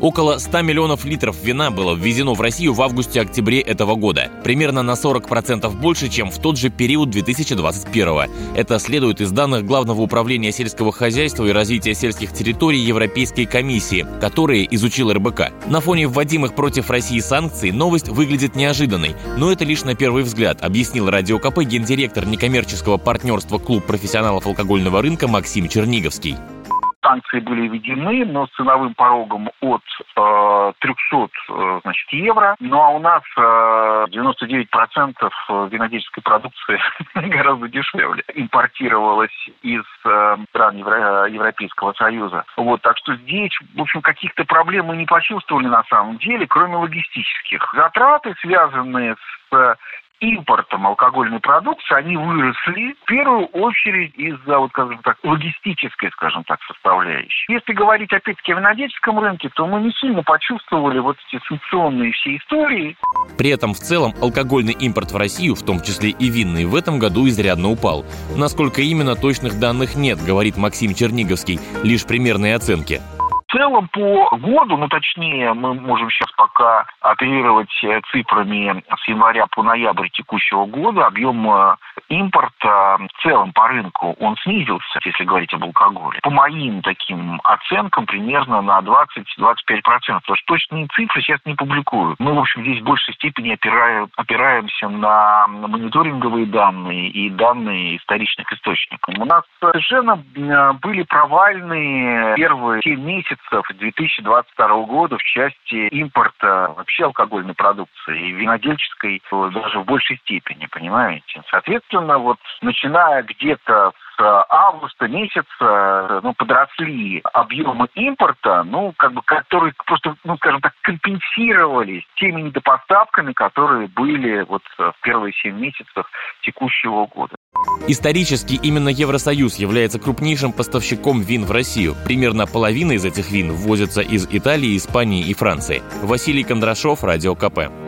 Около 100 миллионов литров вина было ввезено в Россию в августе-октябре этого года. Примерно на 40% больше, чем в тот же период 2021 Это следует из данных Главного управления сельского хозяйства и развития сельских территорий Европейской комиссии, которые изучил РБК. На фоне вводимых против России санкций новость выглядит неожиданной, но это лишь на первый взгляд, объяснил Радио КП гендиректор некоммерческого партнерства «Клуб профессионалов алкогольного рынка» Максим Черниговский санкции были введены, но с ценовым порогом от э, 300 э, значит, евро. Ну а у нас э, 99% винодельской продукции гораздо дешевле импортировалось из э, стран Евро- Европейского Союза. Вот, так что здесь, в общем, каких-то проблем мы не почувствовали на самом деле, кроме логистических. Затраты, связанные с импортом алкогольной продукции, они выросли в первую очередь из-за, вот, скажем так, логистической, скажем так, составляющей. Если говорить, опять-таки, о винодельческом рынке, то мы не сильно почувствовали вот эти санкционные все истории. При этом в целом алкогольный импорт в Россию, в том числе и винный, в этом году изрядно упал. Насколько именно точных данных нет, говорит Максим Черниговский, лишь примерные оценки. Целом по году, ну точнее, мы можем сейчас пока оперировать э, цифрами с января по ноябрь текущего года, объем э, импорта в целом по рынку, он снизился, если говорить об алкоголе. По моим таким оценкам, примерно на 20-25%. Потому что точные цифры сейчас не публикуют. Мы, в общем, здесь в большей степени опираем, опираемся на мониторинговые данные и данные историчных источников. У нас совершенно были провальные первые 7 месяцев месяцев 2022 года в части импорта вообще алкогольной продукции и винодельческой даже в большей степени, понимаете? Соответственно, вот начиная где-то с августа месяца ну, подросли объемы импорта, ну, как бы, которые просто, ну, скажем так, компенсировались теми недопоставками, которые были вот в первые семь месяцев текущего года. Исторически именно Евросоюз является крупнейшим поставщиком вин в Россию. Примерно половина из этих вин ввозится из Италии, Испании и Франции. Василий Кондрашов, Радио КП.